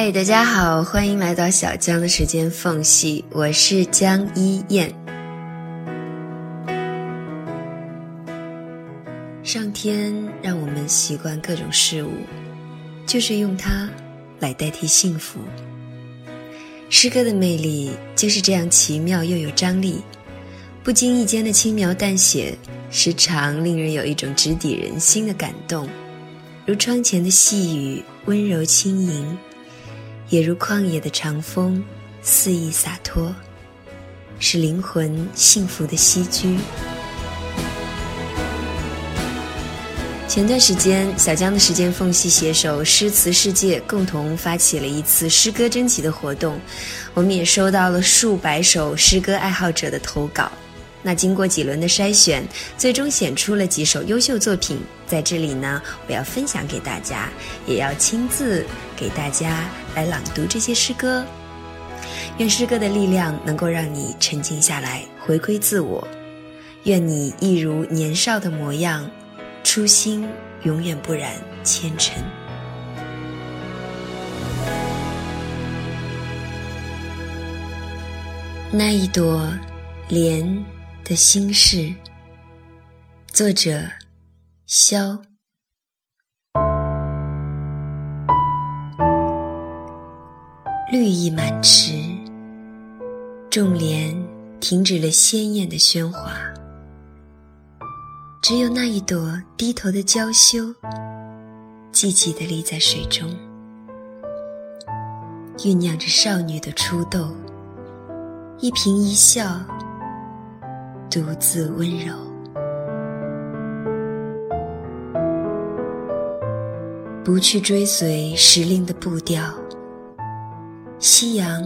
嗨，大家好，欢迎来到小江的时间缝隙，我是江一燕。上天让我们习惯各种事物，就是用它来代替幸福。诗歌的魅力就是这样奇妙又有张力，不经意间的轻描淡写，时常令人有一种直抵人心的感动，如窗前的细雨，温柔轻盈。也如旷野的长风，肆意洒脱，是灵魂幸福的栖居。前段时间，小江的时间缝隙携手诗词世界，共同发起了一次诗歌征集的活动，我们也收到了数百首诗歌爱好者的投稿。那经过几轮的筛选，最终选出了几首优秀作品，在这里呢，我要分享给大家，也要亲自给大家来朗读这些诗歌。愿诗歌的力量能够让你沉静下来，回归自我。愿你一如年少的模样，初心永远不染纤尘。那一朵莲。的心事，作者：萧。绿意满池，众莲停止了鲜艳的喧哗，只有那一朵低头的娇羞，寂寂地立在水中，酝酿着少女的初斗，一颦一笑。独自温柔，不去追随时令的步调。夕阳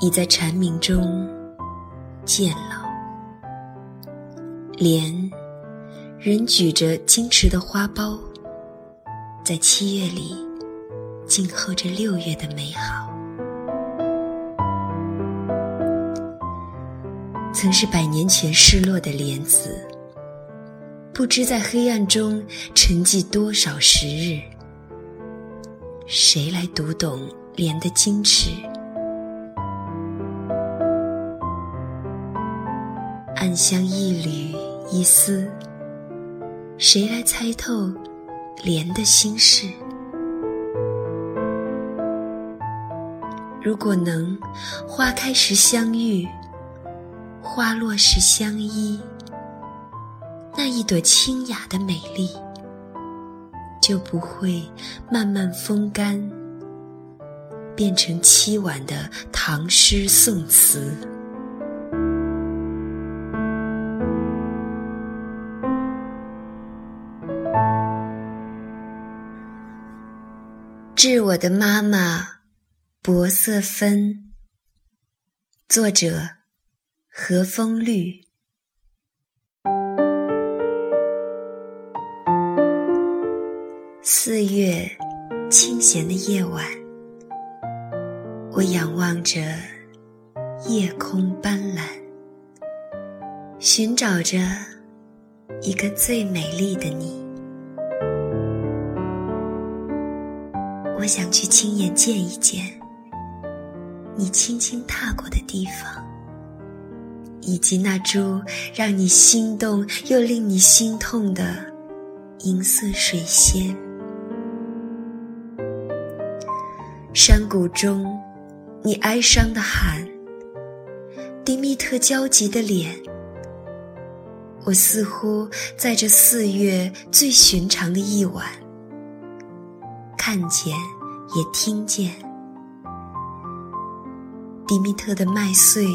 已在蝉鸣中渐老，莲仍举着矜持的花苞，在七月里静候着六月的美好。曾是百年前失落的莲子，不知在黑暗中沉寂多少时日。谁来读懂莲的矜持？暗香一缕一丝，谁来猜透莲的心事？如果能花开时相遇。花落时相依，那一朵清雅的美丽，就不会慢慢风干，变成凄婉的唐诗宋词。致我的妈妈，薄色芬。作者。和风绿，四月清闲的夜晚，我仰望着夜空斑斓，寻找着一个最美丽的你。我想去亲眼见一见你轻轻踏过的地方。以及那株让你心动又令你心痛的银色水仙，山谷中，你哀伤的喊，迪密特焦急的脸，我似乎在这四月最寻常的一晚，看见也听见迪密特的麦穗。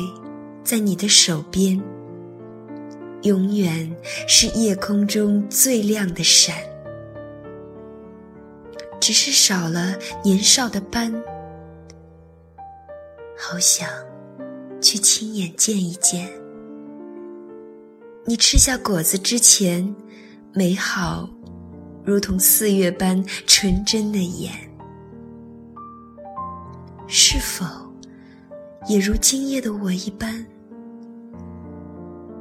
在你的手边，永远是夜空中最亮的闪，只是少了年少的斑。好想去亲眼见一见，你吃下果子之前，美好如同四月般纯真的眼，是否也如今夜的我一般？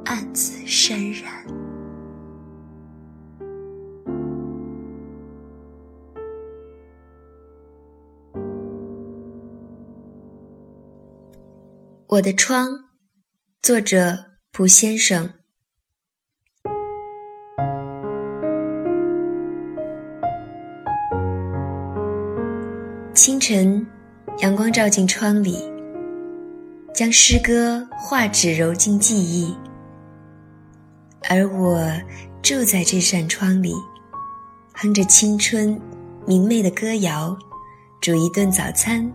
暗自潸然。我的窗，作者蒲先生。清晨，阳光照进窗里，将诗歌画纸揉进记忆。而我住在这扇窗里，哼着青春明媚的歌谣，煮一顿早餐，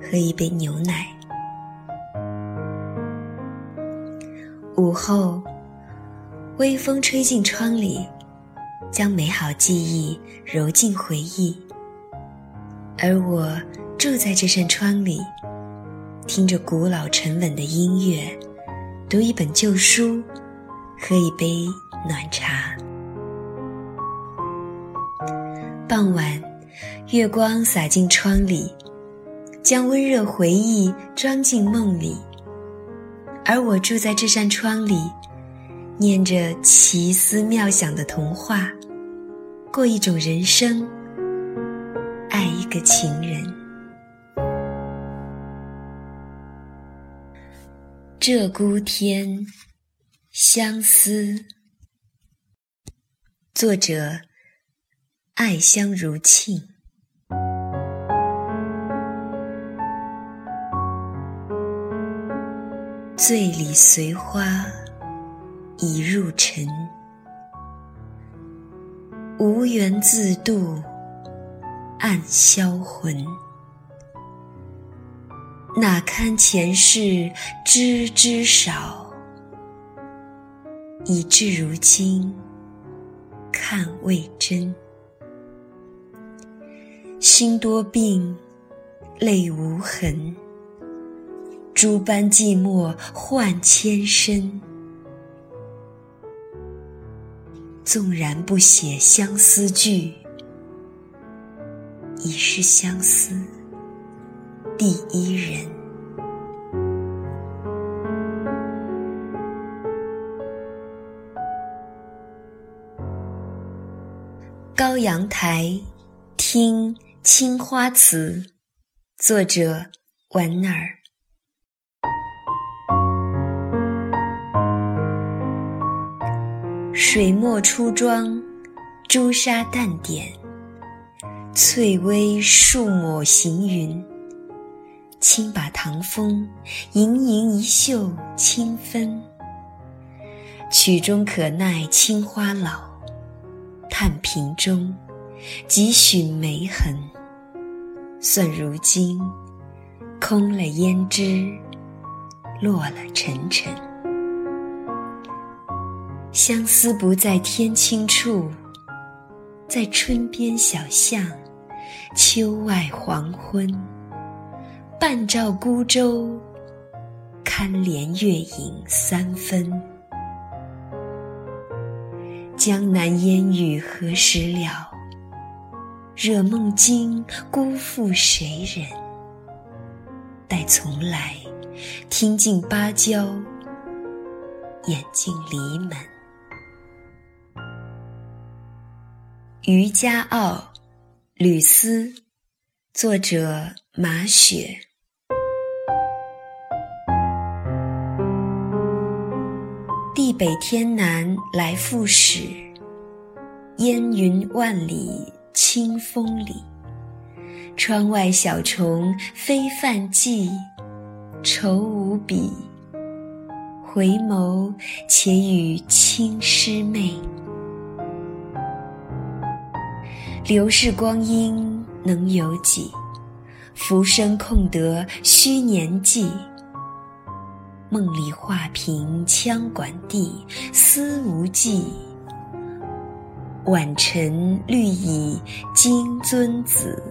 喝一杯牛奶。后，微风吹进窗里，将美好记忆揉进回忆。而我住在这扇窗里，听着古老沉稳的音乐，读一本旧书，喝一杯暖茶。傍晚，月光洒进窗里，将温热回忆装进梦里。而我住在这扇窗里，念着奇思妙想的童话，过一种人生，爱一个情人。鹧鸪天，相思。作者：爱香如沁。醉里随花已入尘，无缘自度暗销魂。哪堪前世知之少，以至如今看未真。心多病，泪无痕。诸般寂寞换千身，纵然不写相思句，已是相思第一人。高阳台，听青花瓷，作者莞尔。水墨初妆，朱砂淡点，翠微数抹行云。轻把唐风，盈盈一袖清芬。曲中可耐青花老，叹瓶中几许梅痕。算如今，空了胭脂，落了沉沉。相思不在天青处，在春边小巷，秋外黄昏，半照孤舟，堪怜月影三分。江南烟雨何时了？惹梦惊，辜负谁人？待从来，听尽芭蕉，眼尽篱门。《渔家傲·吕思》作者马雪。地北天南来复始，烟云万里清风里。窗外小虫飞泛迹，愁无比。回眸且与青师媚。流逝光阴能有几？浮生空得虚年纪。梦里画屏羌管地，思无际。晚晨绿蚁金樽子。